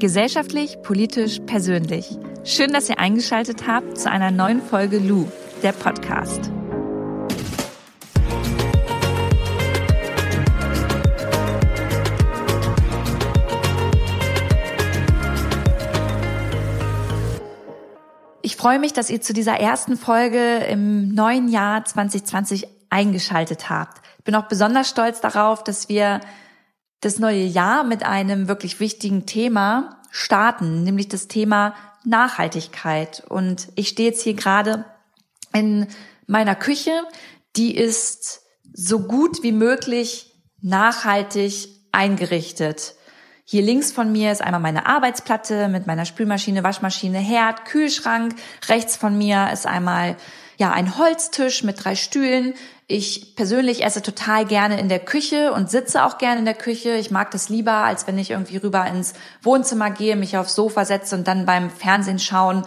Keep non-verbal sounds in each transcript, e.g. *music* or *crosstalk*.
Gesellschaftlich, politisch, persönlich. Schön, dass ihr eingeschaltet habt zu einer neuen Folge Lou, der Podcast. Ich freue mich, dass ihr zu dieser ersten Folge im neuen Jahr 2020 eingeschaltet habt. Ich bin auch besonders stolz darauf, dass wir das neue Jahr mit einem wirklich wichtigen Thema starten, nämlich das Thema Nachhaltigkeit. Und ich stehe jetzt hier gerade in meiner Küche, die ist so gut wie möglich nachhaltig eingerichtet. Hier links von mir ist einmal meine Arbeitsplatte mit meiner Spülmaschine, Waschmaschine, Herd, Kühlschrank. Rechts von mir ist einmal ja ein Holztisch mit drei Stühlen. Ich persönlich esse total gerne in der Küche und sitze auch gerne in der Küche. Ich mag das lieber, als wenn ich irgendwie rüber ins Wohnzimmer gehe, mich aufs Sofa setze und dann beim Fernsehen schauen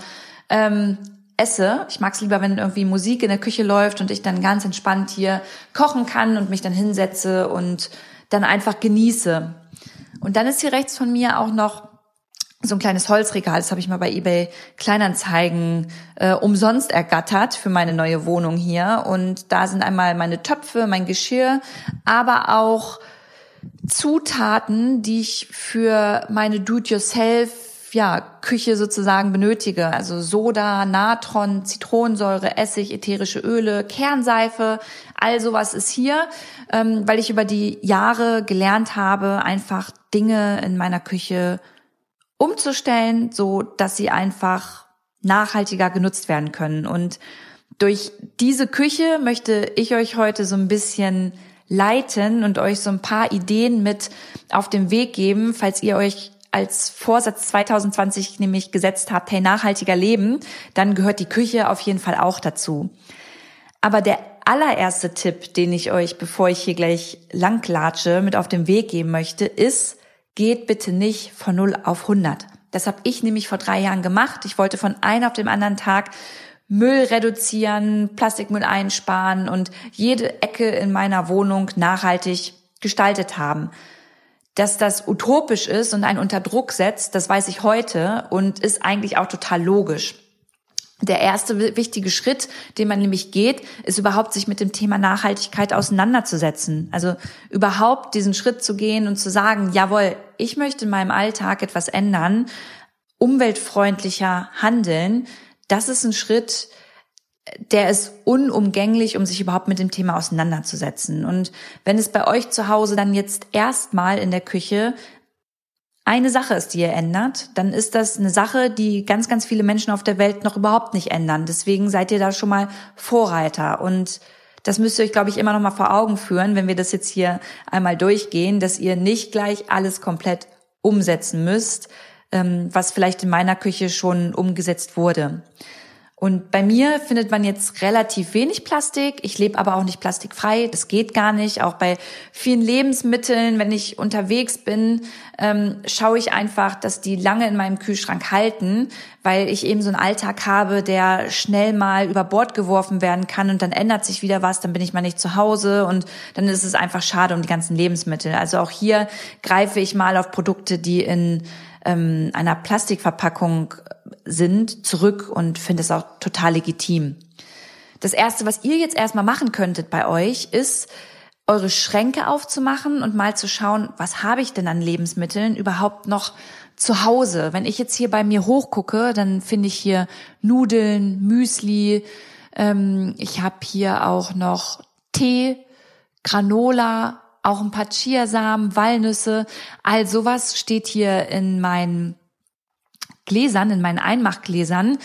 ähm, esse. Ich mag es lieber, wenn irgendwie Musik in der Küche läuft und ich dann ganz entspannt hier kochen kann und mich dann hinsetze und dann einfach genieße. Und dann ist hier rechts von mir auch noch so ein kleines Holzregal, das habe ich mal bei eBay Kleinanzeigen äh, umsonst ergattert für meine neue Wohnung hier. Und da sind einmal meine Töpfe, mein Geschirr, aber auch Zutaten, die ich für meine Do-it-yourself ja, Küche sozusagen benötige. Also Soda, Natron, Zitronensäure, Essig, ätherische Öle, Kernseife, all sowas ist hier, ähm, weil ich über die Jahre gelernt habe, einfach Dinge in meiner Küche umzustellen, so dass sie einfach nachhaltiger genutzt werden können. Und durch diese Küche möchte ich euch heute so ein bisschen leiten und euch so ein paar Ideen mit auf den Weg geben, falls ihr euch als Vorsatz 2020 nämlich gesetzt habt, hey, nachhaltiger leben, dann gehört die Küche auf jeden Fall auch dazu. Aber der allererste Tipp, den ich euch, bevor ich hier gleich langlatsche, mit auf den Weg geben möchte, ist, geht bitte nicht von 0 auf 100. Das habe ich nämlich vor drei Jahren gemacht. Ich wollte von einem auf dem anderen Tag Müll reduzieren, Plastikmüll einsparen und jede Ecke in meiner Wohnung nachhaltig gestaltet haben. Dass das utopisch ist und einen unter Druck setzt, das weiß ich heute und ist eigentlich auch total logisch. Der erste wichtige Schritt, den man nämlich geht, ist überhaupt sich mit dem Thema Nachhaltigkeit auseinanderzusetzen. Also überhaupt diesen Schritt zu gehen und zu sagen, jawohl, ich möchte in meinem Alltag etwas ändern, umweltfreundlicher handeln. Das ist ein Schritt, der ist unumgänglich, um sich überhaupt mit dem Thema auseinanderzusetzen. Und wenn es bei euch zu Hause dann jetzt erstmal in der Küche eine Sache ist, die ihr ändert, dann ist das eine Sache, die ganz, ganz viele Menschen auf der Welt noch überhaupt nicht ändern. Deswegen seid ihr da schon mal Vorreiter. Und das müsst ihr euch, glaube ich, immer noch mal vor Augen führen, wenn wir das jetzt hier einmal durchgehen, dass ihr nicht gleich alles komplett umsetzen müsst, ähm, was vielleicht in meiner Küche schon umgesetzt wurde. Und bei mir findet man jetzt relativ wenig Plastik. Ich lebe aber auch nicht plastikfrei. Das geht gar nicht. Auch bei vielen Lebensmitteln, wenn ich unterwegs bin, ähm, schaue ich einfach, dass die lange in meinem Kühlschrank halten, weil ich eben so einen Alltag habe, der schnell mal über Bord geworfen werden kann und dann ändert sich wieder was, dann bin ich mal nicht zu Hause und dann ist es einfach schade um die ganzen Lebensmittel. Also auch hier greife ich mal auf Produkte, die in ähm, einer Plastikverpackung sind, zurück und finde es auch total legitim. Das erste, was ihr jetzt erstmal machen könntet bei euch, ist, eure Schränke aufzumachen und mal zu schauen, was habe ich denn an Lebensmitteln überhaupt noch zu Hause. Wenn ich jetzt hier bei mir hochgucke, dann finde ich hier Nudeln, Müsli, ähm, ich habe hier auch noch Tee, Granola, auch ein paar Chiasamen, Walnüsse, all sowas steht hier in meinen Gläsern, in meinen Einmachgläsern,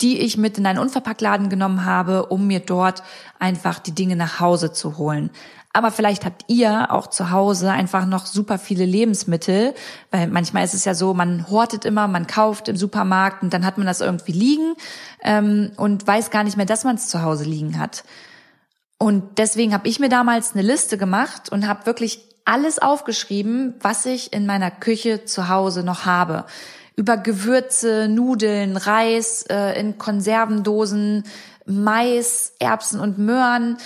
die ich mit in einen Unverpacktladen genommen habe, um mir dort einfach die Dinge nach Hause zu holen. Aber vielleicht habt ihr auch zu Hause einfach noch super viele Lebensmittel, weil manchmal ist es ja so, man hortet immer, man kauft im Supermarkt und dann hat man das irgendwie liegen ähm, und weiß gar nicht mehr, dass man es zu Hause liegen hat. Und deswegen habe ich mir damals eine Liste gemacht und habe wirklich alles aufgeschrieben, was ich in meiner Küche zu Hause noch habe über Gewürze, Nudeln, Reis äh, in Konservendosen, Mais, Erbsen und Möhren.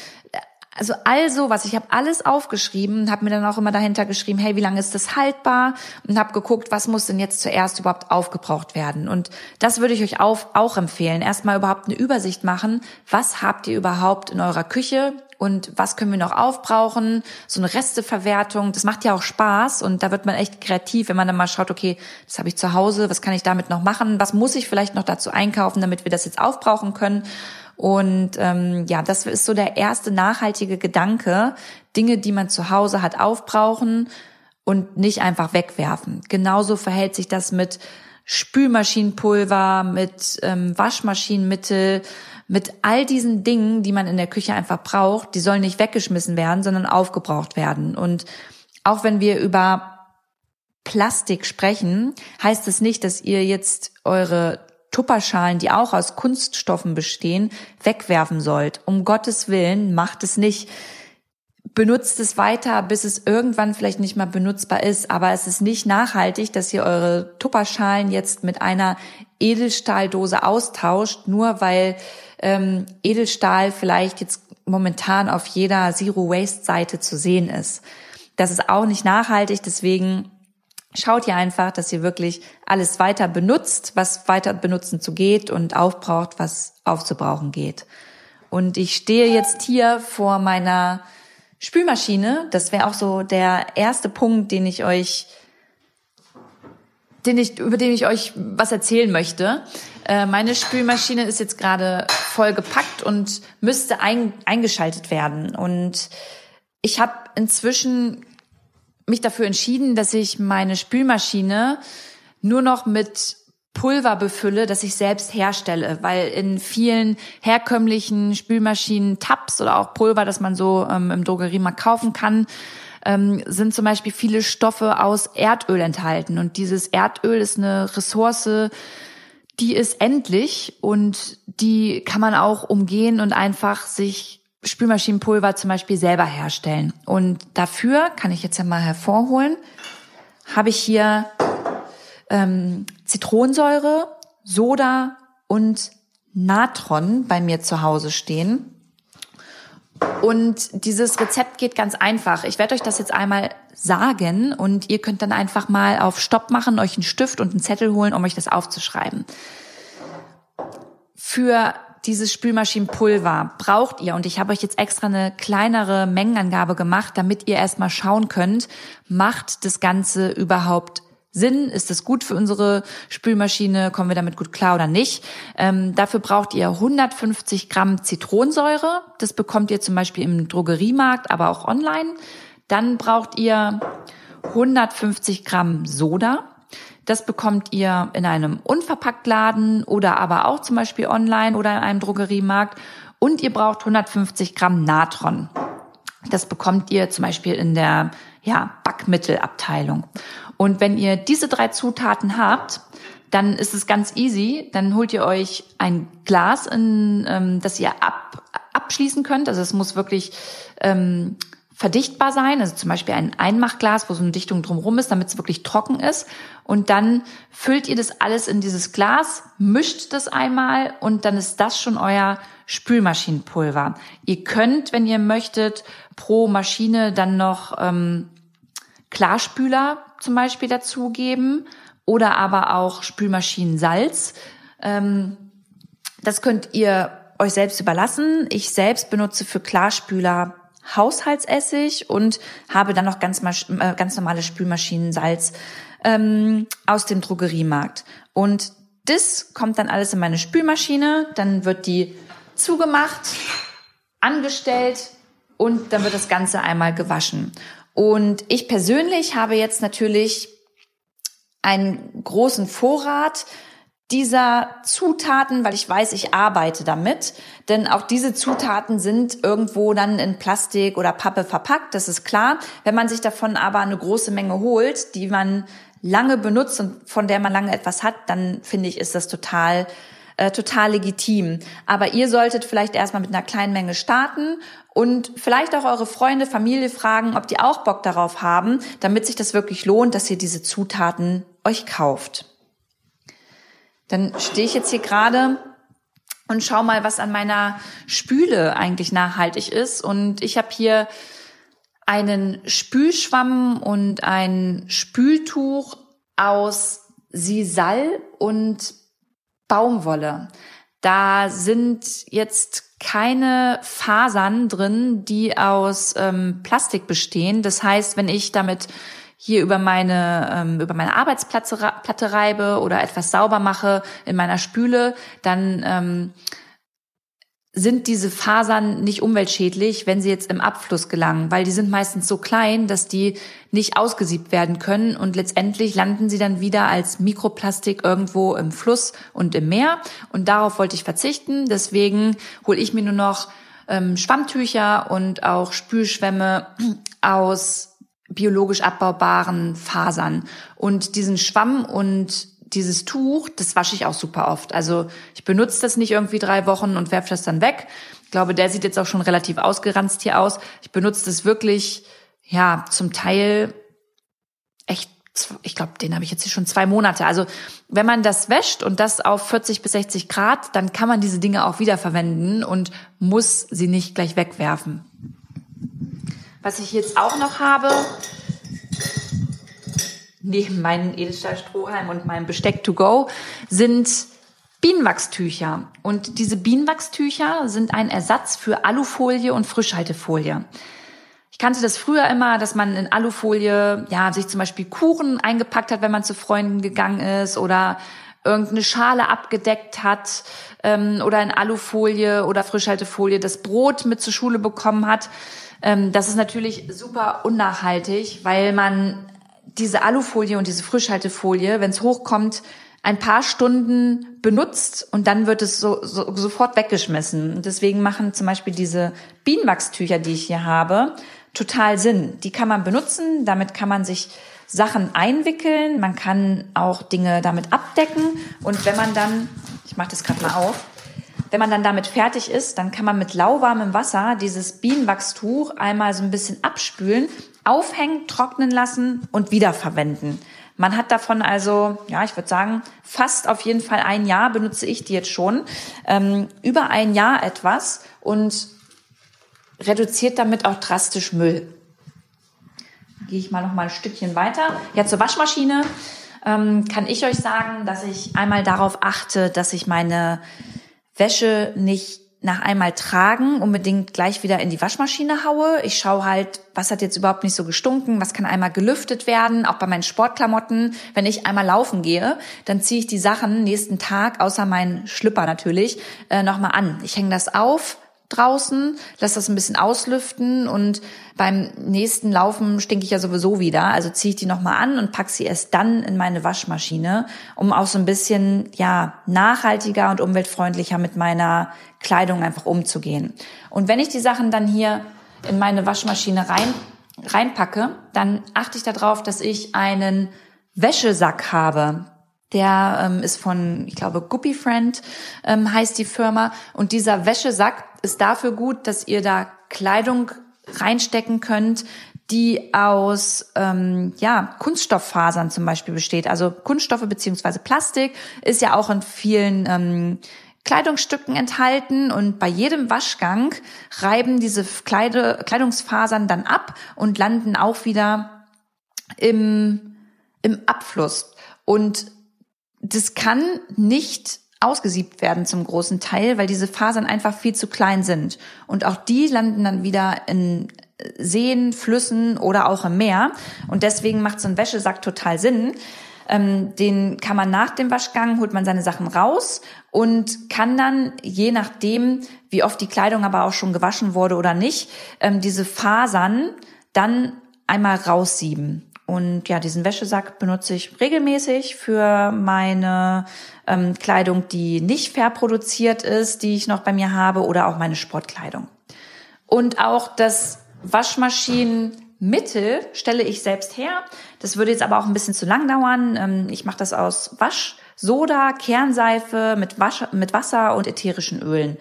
Also all sowas, ich habe alles aufgeschrieben, habe mir dann auch immer dahinter geschrieben, hey, wie lange ist das haltbar? Und habe geguckt, was muss denn jetzt zuerst überhaupt aufgebraucht werden? Und das würde ich euch auf, auch empfehlen. Erstmal überhaupt eine Übersicht machen, was habt ihr überhaupt in eurer Küche und was können wir noch aufbrauchen? So eine Resteverwertung, das macht ja auch Spaß und da wird man echt kreativ, wenn man dann mal schaut, okay, das habe ich zu Hause, was kann ich damit noch machen? Was muss ich vielleicht noch dazu einkaufen, damit wir das jetzt aufbrauchen können? Und ähm, ja, das ist so der erste nachhaltige Gedanke, Dinge, die man zu Hause hat, aufbrauchen und nicht einfach wegwerfen. Genauso verhält sich das mit Spülmaschinenpulver, mit ähm, Waschmaschinenmittel, mit all diesen Dingen, die man in der Küche einfach braucht. Die sollen nicht weggeschmissen werden, sondern aufgebraucht werden. Und auch wenn wir über Plastik sprechen, heißt es das nicht, dass ihr jetzt eure Tupperschalen, die auch aus Kunststoffen bestehen, wegwerfen sollt. Um Gottes Willen, macht es nicht. Benutzt es weiter, bis es irgendwann vielleicht nicht mehr benutzbar ist. Aber es ist nicht nachhaltig, dass ihr eure Tupperschalen jetzt mit einer Edelstahldose austauscht, nur weil ähm, Edelstahl vielleicht jetzt momentan auf jeder Zero Waste Seite zu sehen ist. Das ist auch nicht nachhaltig, deswegen schaut ihr einfach, dass ihr wirklich alles weiter benutzt, was weiter benutzen zu geht und aufbraucht, was aufzubrauchen geht. Und ich stehe jetzt hier vor meiner Spülmaschine. Das wäre auch so der erste Punkt, den ich euch, den ich, über den ich euch was erzählen möchte. Äh, meine Spülmaschine ist jetzt gerade voll gepackt und müsste ein, eingeschaltet werden. Und ich habe inzwischen mich dafür entschieden, dass ich meine Spülmaschine nur noch mit Pulver befülle, das ich selbst herstelle, weil in vielen herkömmlichen Spülmaschinen Tabs oder auch Pulver, das man so ähm, im Drogeriemarkt kaufen kann, ähm, sind zum Beispiel viele Stoffe aus Erdöl enthalten. Und dieses Erdöl ist eine Ressource, die ist endlich und die kann man auch umgehen und einfach sich Spülmaschinenpulver zum Beispiel selber herstellen. Und dafür kann ich jetzt ja mal hervorholen, habe ich hier ähm, Zitronensäure, Soda und Natron bei mir zu Hause stehen. Und dieses Rezept geht ganz einfach. Ich werde euch das jetzt einmal sagen und ihr könnt dann einfach mal auf Stopp machen, euch einen Stift und einen Zettel holen, um euch das aufzuschreiben. Für dieses Spülmaschinenpulver braucht ihr, und ich habe euch jetzt extra eine kleinere Mengenangabe gemacht, damit ihr erstmal schauen könnt, macht das Ganze überhaupt Sinn? Ist das gut für unsere Spülmaschine? Kommen wir damit gut klar oder nicht? Ähm, dafür braucht ihr 150 Gramm Zitronensäure. Das bekommt ihr zum Beispiel im Drogeriemarkt, aber auch online. Dann braucht ihr 150 Gramm Soda. Das bekommt ihr in einem Unverpacktladen oder aber auch zum Beispiel online oder in einem Drogeriemarkt. Und ihr braucht 150 Gramm Natron. Das bekommt ihr zum Beispiel in der ja, Backmittelabteilung. Und wenn ihr diese drei Zutaten habt, dann ist es ganz easy. Dann holt ihr euch ein Glas, in, ähm, das ihr ab, abschließen könnt. Also es muss wirklich ähm, verdichtbar sein, also zum Beispiel ein Einmachglas, wo so eine Dichtung drumherum ist, damit es wirklich trocken ist. Und dann füllt ihr das alles in dieses Glas, mischt das einmal und dann ist das schon euer Spülmaschinenpulver. Ihr könnt, wenn ihr möchtet, pro Maschine dann noch ähm, Klarspüler zum Beispiel dazugeben oder aber auch Spülmaschinensalz. Ähm, das könnt ihr euch selbst überlassen. Ich selbst benutze für Klarspüler Haushaltsessig und habe dann noch ganz, äh, ganz normales Spülmaschinensalz ähm, aus dem Drogeriemarkt. Und das kommt dann alles in meine Spülmaschine, dann wird die zugemacht, angestellt und dann wird das Ganze einmal gewaschen. Und ich persönlich habe jetzt natürlich einen großen Vorrat dieser Zutaten, weil ich weiß, ich arbeite damit. Denn auch diese Zutaten sind irgendwo dann in Plastik oder Pappe verpackt, das ist klar. Wenn man sich davon aber eine große Menge holt, die man lange benutzt und von der man lange etwas hat, dann finde ich, ist das total äh, total legitim. Aber ihr solltet vielleicht erstmal mit einer kleinen Menge starten und vielleicht auch eure Freunde, Familie fragen, ob die auch Bock darauf haben, damit sich das wirklich lohnt, dass ihr diese Zutaten euch kauft. Dann stehe ich jetzt hier gerade und schau mal, was an meiner Spüle eigentlich nachhaltig ist. Und ich habe hier einen Spülschwamm und ein Spültuch aus Sisal und Baumwolle. Da sind jetzt keine Fasern drin, die aus ähm, Plastik bestehen. Das heißt, wenn ich damit hier über meine ähm, über meine Arbeitsplatte reibe oder etwas sauber mache in meiner Spüle, dann ähm, sind diese Fasern nicht umweltschädlich, wenn sie jetzt im Abfluss gelangen, weil die sind meistens so klein, dass die nicht ausgesiebt werden können und letztendlich landen sie dann wieder als Mikroplastik irgendwo im Fluss und im Meer und darauf wollte ich verzichten. Deswegen hole ich mir nur noch ähm, Schwammtücher und auch Spülschwämme *clears throat* aus biologisch abbaubaren Fasern und diesen Schwamm und dieses Tuch, das wasche ich auch super oft. Also ich benutze das nicht irgendwie drei Wochen und werfe das dann weg. Ich glaube, der sieht jetzt auch schon relativ ausgeranzt hier aus. Ich benutze das wirklich, ja, zum Teil echt, ich glaube, den habe ich jetzt hier schon zwei Monate. Also wenn man das wäscht und das auf 40 bis 60 Grad, dann kann man diese Dinge auch wiederverwenden und muss sie nicht gleich wegwerfen. Was ich jetzt auch noch habe, neben meinen Edelstahlstrohhalm und meinem Besteck to go sind Bienenwachstücher. Und diese Bienenwachstücher sind ein Ersatz für Alufolie und Frischhaltefolie. Ich kannte das früher immer, dass man in Alufolie, ja, sich zum Beispiel Kuchen eingepackt hat, wenn man zu Freunden gegangen ist oder irgendeine Schale abgedeckt hat ähm, oder in Alufolie oder Frischhaltefolie das Brot mit zur Schule bekommen hat. Ähm, das ist natürlich super unnachhaltig, weil man diese Alufolie und diese Frischhaltefolie, wenn es hochkommt, ein paar Stunden benutzt und dann wird es so, so, sofort weggeschmissen. Und deswegen machen zum Beispiel diese Bienenwachstücher, die ich hier habe, total Sinn. Die kann man benutzen, damit kann man sich Sachen einwickeln, man kann auch Dinge damit abdecken und wenn man dann, ich mache das gerade mal auf, wenn man dann damit fertig ist, dann kann man mit lauwarmem Wasser dieses Bienenwachstuch einmal so ein bisschen abspülen, aufhängen, trocknen lassen und wiederverwenden. Man hat davon also, ja, ich würde sagen, fast auf jeden Fall ein Jahr benutze ich die jetzt schon, ähm, über ein Jahr etwas und reduziert damit auch drastisch Müll. Gehe ich mal noch mal ein Stückchen weiter. Ja, zur Waschmaschine ähm, kann ich euch sagen, dass ich einmal darauf achte, dass ich meine Wäsche nicht nach einmal tragen unbedingt gleich wieder in die Waschmaschine haue. Ich schaue halt, was hat jetzt überhaupt nicht so gestunken, was kann einmal gelüftet werden, auch bei meinen Sportklamotten. Wenn ich einmal laufen gehe, dann ziehe ich die Sachen nächsten Tag, außer meinen Schlüpper natürlich, äh, nochmal an. Ich hänge das auf, draußen, lass das ein bisschen auslüften und beim nächsten Laufen stinke ich ja sowieso wieder. Also ziehe ich die nochmal an und pack sie erst dann in meine Waschmaschine, um auch so ein bisschen ja nachhaltiger und umweltfreundlicher mit meiner Kleidung einfach umzugehen. Und wenn ich die Sachen dann hier in meine Waschmaschine rein reinpacke, dann achte ich darauf, dass ich einen Wäschesack habe. Der ähm, ist von, ich glaube, Guppy Friend ähm, heißt die Firma. Und dieser Wäschesack ist dafür gut, dass ihr da Kleidung reinstecken könnt, die aus ähm, ja, Kunststofffasern zum Beispiel besteht. Also Kunststoffe beziehungsweise Plastik ist ja auch in vielen ähm, Kleidungsstücken enthalten und bei jedem Waschgang reiben diese Kleide, Kleidungsfasern dann ab und landen auch wieder im, im Abfluss. Und das kann nicht ausgesiebt werden zum großen Teil, weil diese Fasern einfach viel zu klein sind. Und auch die landen dann wieder in Seen, Flüssen oder auch im Meer. Und deswegen macht so ein Wäschesack total Sinn. Ähm, den kann man nach dem Waschgang, holt man seine Sachen raus und kann dann, je nachdem, wie oft die Kleidung aber auch schon gewaschen wurde oder nicht, ähm, diese Fasern dann einmal raussieben. Und ja, diesen Wäschesack benutze ich regelmäßig für meine ähm, Kleidung, die nicht fair produziert ist, die ich noch bei mir habe, oder auch meine Sportkleidung. Und auch das Waschmaschinenmittel stelle ich selbst her. Das würde jetzt aber auch ein bisschen zu lang dauern. Ähm, ich mache das aus Waschsoda, Kernseife mit, Wasch mit Wasser und ätherischen Ölen.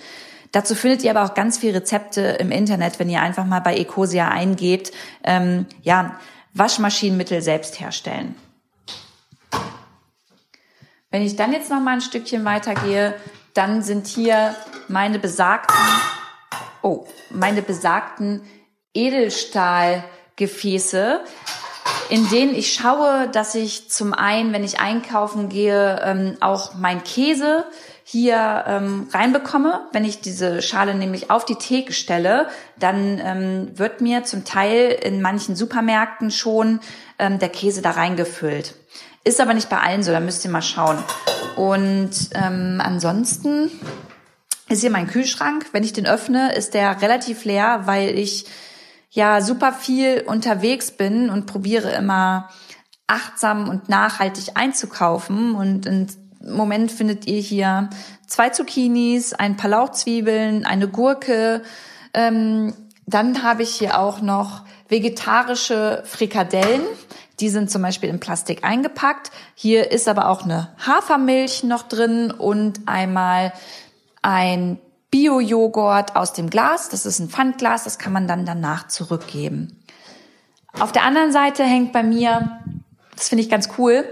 Dazu findet ihr aber auch ganz viele Rezepte im Internet, wenn ihr einfach mal bei Ecosia eingebt. Ähm, ja, Waschmaschinenmittel selbst herstellen. Wenn ich dann jetzt noch mal ein Stückchen weitergehe, dann sind hier meine besagten, oh, meine besagten Edelstahlgefäße, in denen ich schaue, dass ich zum einen, wenn ich einkaufen gehe, ähm, auch mein Käse hier ähm, reinbekomme. Wenn ich diese Schale nämlich auf die Theke stelle, dann ähm, wird mir zum Teil in manchen Supermärkten schon ähm, der Käse da reingefüllt. Ist aber nicht bei allen so, da müsst ihr mal schauen. Und ähm, ansonsten ist hier mein Kühlschrank. Wenn ich den öffne, ist der relativ leer, weil ich ja super viel unterwegs bin und probiere immer achtsam und nachhaltig einzukaufen. Und im Moment findet ihr hier zwei Zucchinis, ein paar Lauchzwiebeln, eine Gurke. Ähm, dann habe ich hier auch noch vegetarische Frikadellen. Die sind zum Beispiel in Plastik eingepackt. Hier ist aber auch eine Hafermilch noch drin und einmal ein Bio-Joghurt aus dem Glas. Das ist ein Pfandglas, das kann man dann danach zurückgeben. Auf der anderen Seite hängt bei mir, das finde ich ganz cool,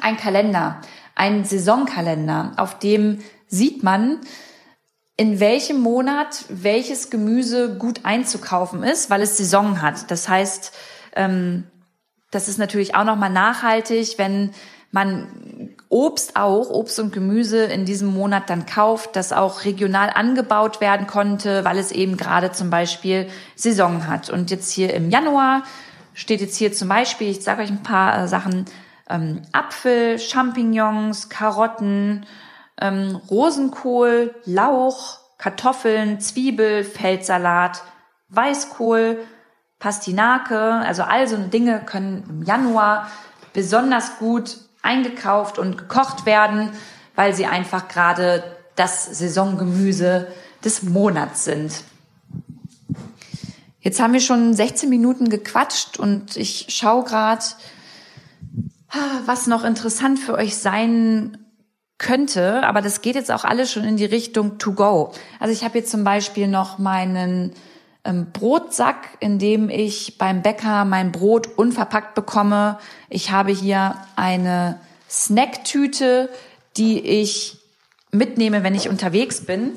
ein Kalender, ein Saisonkalender, auf dem sieht man, in welchem Monat welches Gemüse gut einzukaufen ist, weil es Saison hat. Das heißt, ähm, das ist natürlich auch nochmal nachhaltig, wenn man Obst auch, Obst und Gemüse in diesem Monat dann kauft, das auch regional angebaut werden konnte, weil es eben gerade zum Beispiel Saison hat. Und jetzt hier im Januar steht jetzt hier zum Beispiel, ich sage euch ein paar äh, Sachen, ähm, Apfel, Champignons, Karotten, ähm, Rosenkohl, Lauch, Kartoffeln, Zwiebel, Feldsalat, Weißkohl, Pastinake, also all so Dinge können im Januar besonders gut eingekauft und gekocht werden, weil sie einfach gerade das Saisongemüse des Monats sind. Jetzt haben wir schon 16 Minuten gequatscht und ich schaue gerade, was noch interessant für euch sein könnte, aber das geht jetzt auch alles schon in die Richtung to go. Also ich habe jetzt zum Beispiel noch meinen ähm, Brotsack, in dem ich beim Bäcker mein Brot unverpackt bekomme. Ich habe hier eine Snacktüte, die ich mitnehme, wenn ich unterwegs bin.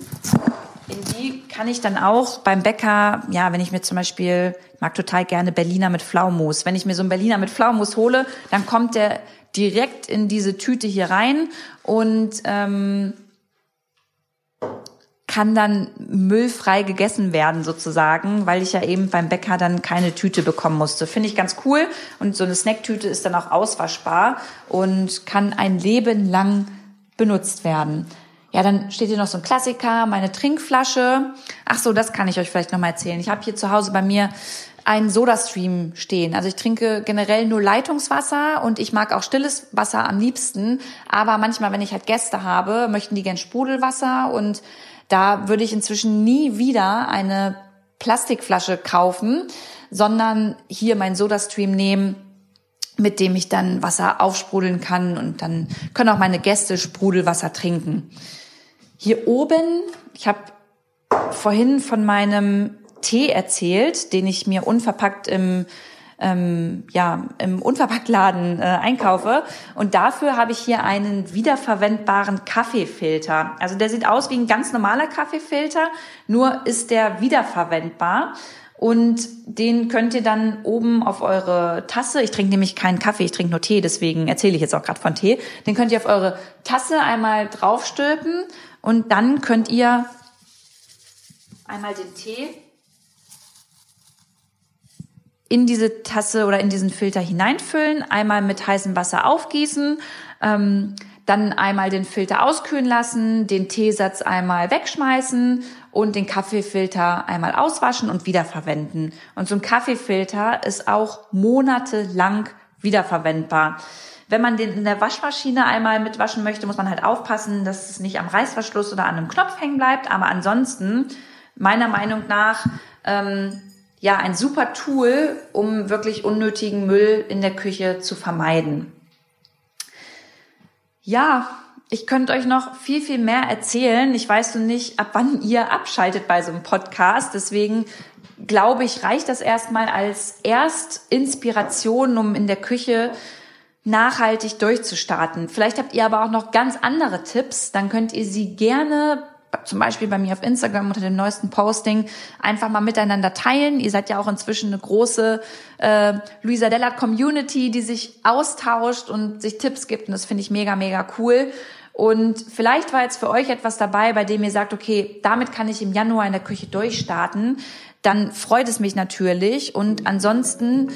In die kann ich dann auch beim Bäcker, ja, wenn ich mir zum Beispiel, ich mag total gerne Berliner mit Pflaumus. Wenn ich mir so einen Berliner mit Pflaumus hole, dann kommt der direkt in diese Tüte hier rein und ähm, kann dann müllfrei gegessen werden sozusagen, weil ich ja eben beim Bäcker dann keine Tüte bekommen musste. Finde ich ganz cool. Und so eine Snacktüte ist dann auch auswaschbar und kann ein Leben lang benutzt werden. Ja, dann steht hier noch so ein Klassiker, meine Trinkflasche. Ach so, das kann ich euch vielleicht noch mal erzählen. Ich habe hier zu Hause bei mir einen Sodastream stehen. Also ich trinke generell nur Leitungswasser und ich mag auch stilles Wasser am liebsten. Aber manchmal, wenn ich halt Gäste habe, möchten die gern Sprudelwasser und da würde ich inzwischen nie wieder eine Plastikflasche kaufen, sondern hier mein Sodastream nehmen, mit dem ich dann Wasser aufsprudeln kann und dann können auch meine Gäste Sprudelwasser trinken. Hier oben, ich habe vorhin von meinem Tee erzählt, den ich mir unverpackt im ähm, ja, im Unverpacktladen äh, einkaufe. Und dafür habe ich hier einen wiederverwendbaren Kaffeefilter. Also der sieht aus wie ein ganz normaler Kaffeefilter, nur ist der wiederverwendbar. Und den könnt ihr dann oben auf eure Tasse, ich trinke nämlich keinen Kaffee, ich trinke nur Tee, deswegen erzähle ich jetzt auch gerade von Tee, den könnt ihr auf eure Tasse einmal draufstülpen und dann könnt ihr einmal den Tee in diese Tasse oder in diesen Filter hineinfüllen, einmal mit heißem Wasser aufgießen, ähm, dann einmal den Filter auskühlen lassen, den Teesatz einmal wegschmeißen und den Kaffeefilter einmal auswaschen und wiederverwenden. Und so ein Kaffeefilter ist auch monatelang wiederverwendbar. Wenn man den in der Waschmaschine einmal mitwaschen möchte, muss man halt aufpassen, dass es nicht am Reißverschluss oder an einem Knopf hängen bleibt. Aber ansonsten, meiner Meinung nach, ähm, ja ein super Tool, um wirklich unnötigen Müll in der Küche zu vermeiden. Ja, ich könnte euch noch viel, viel mehr erzählen. Ich weiß nur nicht, ab wann ihr abschaltet bei so einem Podcast. Deswegen glaube ich, reicht das erstmal als Erstinspiration, um in der Küche nachhaltig durchzustarten. Vielleicht habt ihr aber auch noch ganz andere Tipps, dann könnt ihr sie gerne zum Beispiel bei mir auf Instagram unter dem neuesten Posting einfach mal miteinander teilen. Ihr seid ja auch inzwischen eine große äh, Luisa Dellert Community, die sich austauscht und sich Tipps gibt und das finde ich mega, mega cool. Und vielleicht war jetzt für euch etwas dabei, bei dem ihr sagt, okay, damit kann ich im Januar in der Küche durchstarten. Dann freut es mich natürlich. Und ansonsten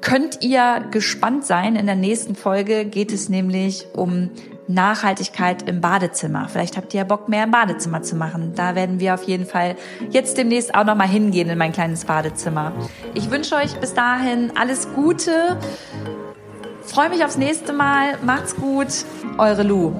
könnt ihr gespannt sein. In der nächsten Folge geht es nämlich um Nachhaltigkeit im Badezimmer. Vielleicht habt ihr ja Bock, mehr im Badezimmer zu machen. Da werden wir auf jeden Fall jetzt demnächst auch nochmal hingehen in mein kleines Badezimmer. Ich wünsche euch bis dahin alles Gute. Freue mich aufs nächste Mal. Macht's gut. Eure Lu.